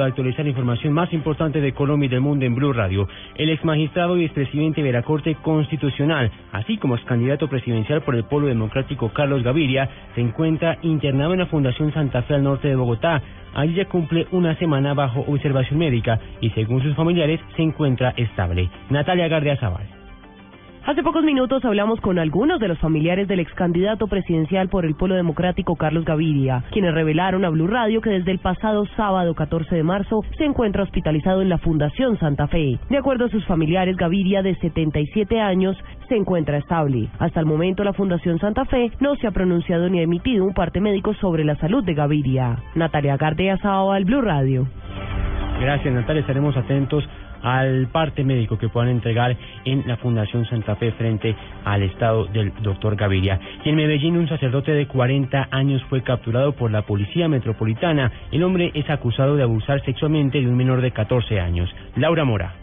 actualizar la información más importante de Colombia y del mundo en Blue Radio. El ex magistrado y expresidente de la Corte Constitucional, así como ex candidato presidencial por el Polo Democrático Carlos Gaviria, se encuentra internado en la Fundación Santa Fe al norte de Bogotá. Allí ya cumple una semana bajo observación médica y según sus familiares se encuentra estable. Natalia Gardia Zaval. Hace pocos minutos hablamos con algunos de los familiares del ex candidato presidencial por el Polo Democrático Carlos Gaviria, quienes revelaron a Blue Radio que desde el pasado sábado 14 de marzo se encuentra hospitalizado en la Fundación Santa Fe. De acuerdo a sus familiares, Gaviria, de 77 años, se encuentra estable. Hasta el momento, la Fundación Santa Fe no se ha pronunciado ni emitido un parte médico sobre la salud de Gaviria. Natalia Gardea al Blue Radio. Gracias, Natalia. Estaremos atentos al parte médico que puedan entregar en la Fundación Santa Fe frente al estado del doctor Gaviria. Y en Medellín un sacerdote de 40 años fue capturado por la Policía Metropolitana. El hombre es acusado de abusar sexualmente de un menor de 14 años. Laura Mora.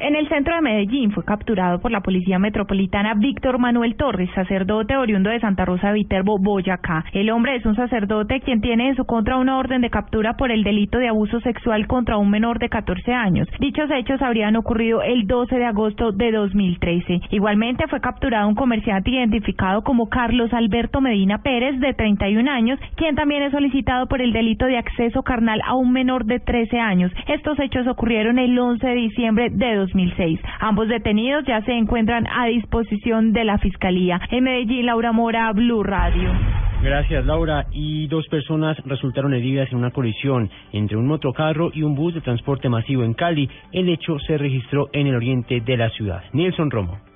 En el centro de Medellín fue capturado por la Policía Metropolitana Víctor Manuel Torres, sacerdote oriundo de Santa Rosa de Viterbo, Boyacá. El hombre es un sacerdote quien tiene en su contra una orden de captura por el delito de abuso sexual contra un menor de 14 años. Dichos hechos habrían ocurrido el 12 de agosto de 2013. Igualmente fue capturado un comerciante identificado como Carlos Alberto Medina Pérez, de 31 años, quien también es solicitado por el delito de acceso carnal a un menor de 13 años. Estos hechos ocurrieron el 11 de diciembre de 2013. 2006. Ambos detenidos ya se encuentran a disposición de la Fiscalía. En Medellín, Laura Mora, Blue Radio. Gracias, Laura. Y dos personas resultaron heridas en una colisión entre un motocarro y un bus de transporte masivo en Cali. El hecho se registró en el oriente de la ciudad. Nilson Romo.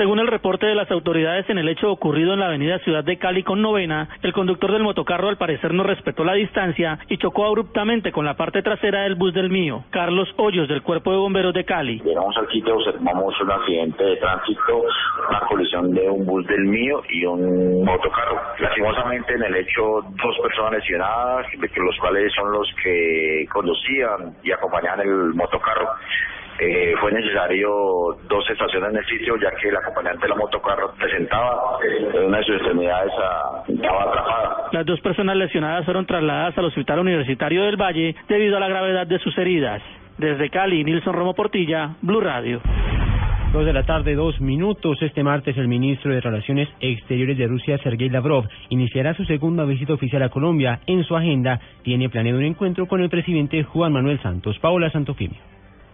Según el reporte de las autoridades en el hecho ocurrido en la avenida Ciudad de Cali con novena, el conductor del motocarro al parecer no respetó la distancia y chocó abruptamente con la parte trasera del bus del mío. Carlos Hoyos del Cuerpo de Bomberos de Cali. Llegamos al sitio, observamos un accidente de tránsito, una colisión de un bus del mío y un motocarro. Lastimosamente en el hecho dos personas lesionadas, los cuales son los que conducían y acompañaban el motocarro. Eh, fue necesario dos estaciones en el sitio ya que el acompañante de la motocarro presentaba en una de sus extremidades estaba atrapada. Las dos personas lesionadas fueron trasladadas al Hospital Universitario del Valle debido a la gravedad de sus heridas. Desde Cali, Nilson Romo Portilla, Blue Radio. Dos de la tarde, dos minutos. Este martes, el ministro de Relaciones Exteriores de Rusia, Sergei Lavrov, iniciará su segunda visita oficial a Colombia. En su agenda, tiene planeado un encuentro con el presidente Juan Manuel Santos. Paola Santofimio.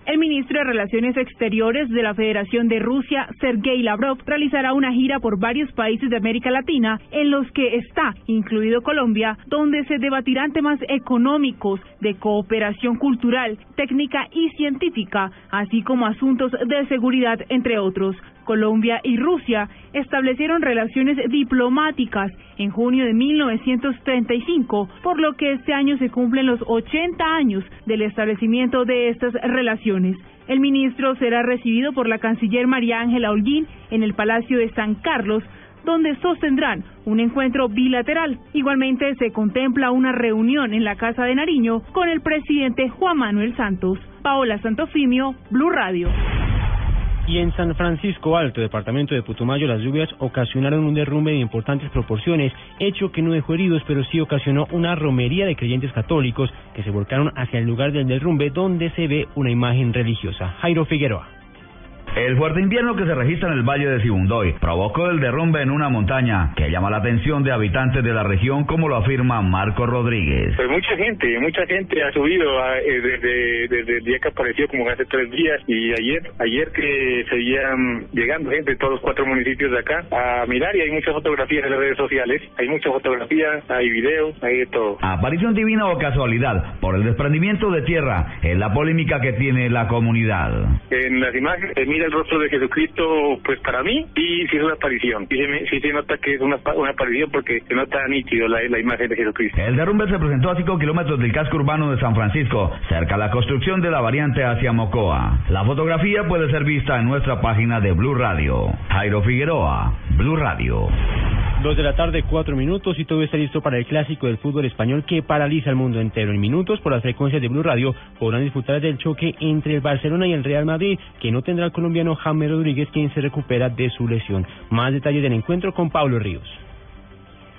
El ministro de Relaciones Exteriores de la Federación de Rusia, Sergei Lavrov, realizará una gira por varios países de América Latina, en los que está incluido Colombia, donde se debatirán temas económicos, de cooperación cultural, técnica y científica, así como asuntos de seguridad, entre otros. Colombia y Rusia establecieron relaciones diplomáticas en junio de 1935, por lo que este año se cumplen los 80 años del establecimiento de estas relaciones. El ministro será recibido por la canciller María Ángela Holguín en el Palacio de San Carlos, donde sostendrán un encuentro bilateral. Igualmente se contempla una reunión en la Casa de Nariño con el presidente Juan Manuel Santos. Paola Santofimio, Blue Radio. Y en San Francisco Alto, departamento de Putumayo, las lluvias ocasionaron un derrumbe de importantes proporciones, hecho que no dejó heridos, pero sí ocasionó una romería de creyentes católicos que se volcaron hacia el lugar del derrumbe donde se ve una imagen religiosa. Jairo Figueroa. El fuerte invierno que se registra en el Valle de Sibundoy provocó el derrumbe en una montaña que llama la atención de habitantes de la región, como lo afirma Marco Rodríguez. Pues mucha gente, mucha gente ha subido eh, desde, desde, el día que apareció, como hace tres días, y ayer, ayer que seguían llegando gente de todos los cuatro municipios de acá a mirar, y hay muchas fotografías en las redes sociales, hay muchas fotografías, hay videos, hay de todo. Aparición divina o casualidad, por el desprendimiento de tierra, es la polémica que tiene la comunidad. En las imágenes, mira el rostro de Jesucristo, pues para mí, sí, sí es una aparición. Sí, sí se nota que es una, una aparición porque se nota nítido la, imagen de Jesucristo. El derrumbe se presentó a 5 kilómetros del casco urbano de San Francisco, cerca de la construcción de la variante hacia Mocoa. La fotografía puede ser vista en nuestra página de Blue Radio. Jairo Figueroa, Blue Radio. Dos de la tarde, cuatro minutos y todo está listo para el clásico del fútbol español que paraliza el mundo entero. En minutos, por las frecuencias de Blue Radio, podrán disfrutar del choque entre el Barcelona y el Real Madrid, que no tendrá el colombiano Jaime Rodríguez, quien se recupera de su lesión. Más detalles del encuentro con Pablo Ríos.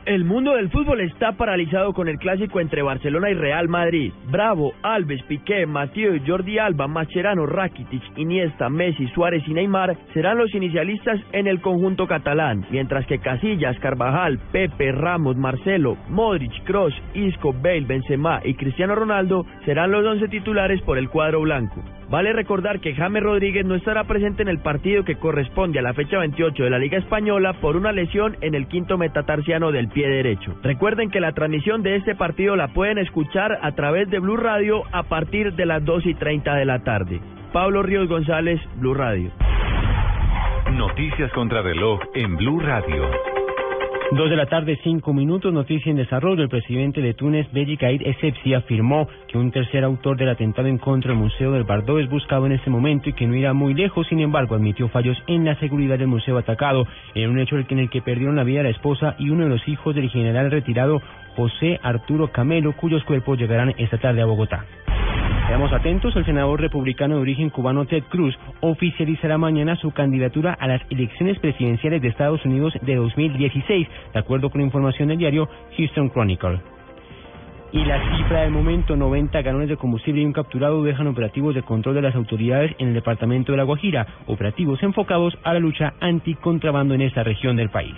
El mundo del fútbol está paralizado con el clásico entre Barcelona y Real Madrid. Bravo, Alves, Piqué, Mateo, Jordi Alba, Mascherano, Rakitic, Iniesta, Messi, Suárez y Neymar serán los inicialistas en el conjunto catalán, mientras que Casillas, Carvajal, Pepe, Ramos, Marcelo, Modric, Kroos, Isco, Bale, Benzema y Cristiano Ronaldo serán los once titulares por el cuadro blanco. Vale recordar que James Rodríguez no estará presente en el partido que corresponde a la fecha 28 de la Liga Española por una lesión en el quinto metatarsiano del pie derecho. Recuerden que la transmisión de este partido la pueden escuchar a través de Blue Radio a partir de las 2 y 30 de la tarde. Pablo Ríos González, Blue Radio. Noticias contra reloj en Blue Radio. Dos de la tarde, cinco minutos, noticia en desarrollo. El presidente de Túnez, Beji Caid Essebsi, afirmó que un tercer autor del atentado en contra del Museo del Bardo es buscado en este momento y que no irá muy lejos. Sin embargo, admitió fallos en la seguridad del museo atacado, en un hecho en el que perdieron la vida la esposa y uno de los hijos del general retirado José Arturo Camelo, cuyos cuerpos llegarán esta tarde a Bogotá. Seamos atentos, el senador republicano de origen cubano Ted Cruz oficializará mañana su candidatura a las elecciones presidenciales de Estados Unidos de 2016, de acuerdo con información del diario Houston Chronicle. Y la cifra del momento, 90 galones de combustible y un capturado dejan operativos de control de las autoridades en el departamento de La Guajira, operativos enfocados a la lucha anticontrabando en esta región del país.